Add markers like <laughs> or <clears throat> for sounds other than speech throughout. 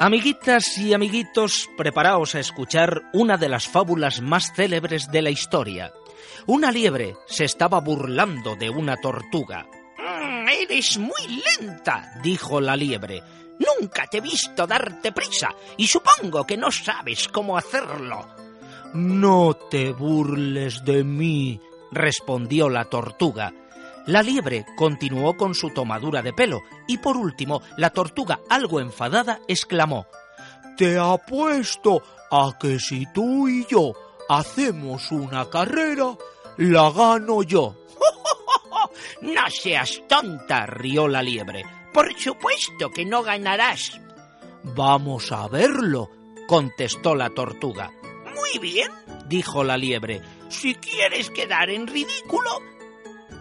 Amiguitas y amiguitos, preparaos a escuchar una de las fábulas más célebres de la historia. Una liebre se estaba burlando de una tortuga. Mm, eres muy lenta, dijo la liebre. Nunca te he visto darte prisa y supongo que no sabes cómo hacerlo. No te burles de mí, respondió la tortuga. La liebre continuó con su tomadura de pelo y por último la tortuga, algo enfadada, exclamó Te apuesto a que si tú y yo hacemos una carrera, la gano yo. <laughs> no seas tonta, rió la liebre. Por supuesto que no ganarás. Vamos a verlo, contestó la tortuga. Muy bien, dijo la liebre. Si quieres quedar en ridículo,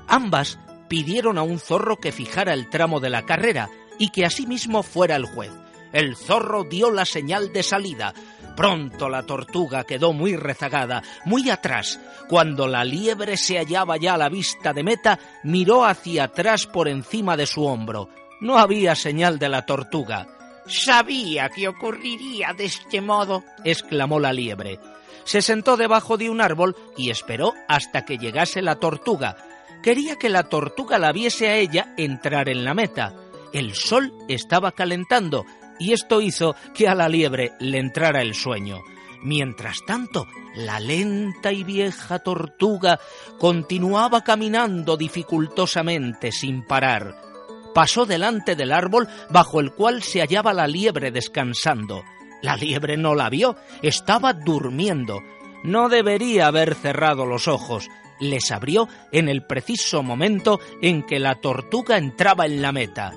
Ambas pidieron a un zorro que fijara el tramo de la carrera y que asimismo fuera el juez. El zorro dio la señal de salida. Pronto la tortuga quedó muy rezagada, muy atrás. Cuando la liebre se hallaba ya a la vista de meta, miró hacia atrás por encima de su hombro. No había señal de la tortuga. Sabía que ocurriría de este modo, exclamó la liebre. Se sentó debajo de un árbol y esperó hasta que llegase la tortuga, quería que la tortuga la viese a ella entrar en la meta. El sol estaba calentando y esto hizo que a la liebre le entrara el sueño. Mientras tanto, la lenta y vieja tortuga continuaba caminando dificultosamente sin parar. Pasó delante del árbol bajo el cual se hallaba la liebre descansando. La liebre no la vio, estaba durmiendo. No debería haber cerrado los ojos, les abrió en el preciso momento en que la tortuga entraba en la meta.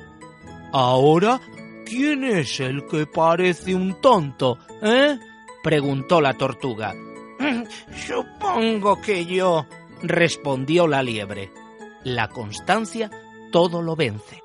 Ahora, ¿quién es el que parece un tonto, eh? preguntó la tortuga. <clears throat> Supongo que yo, respondió la liebre. La constancia todo lo vence.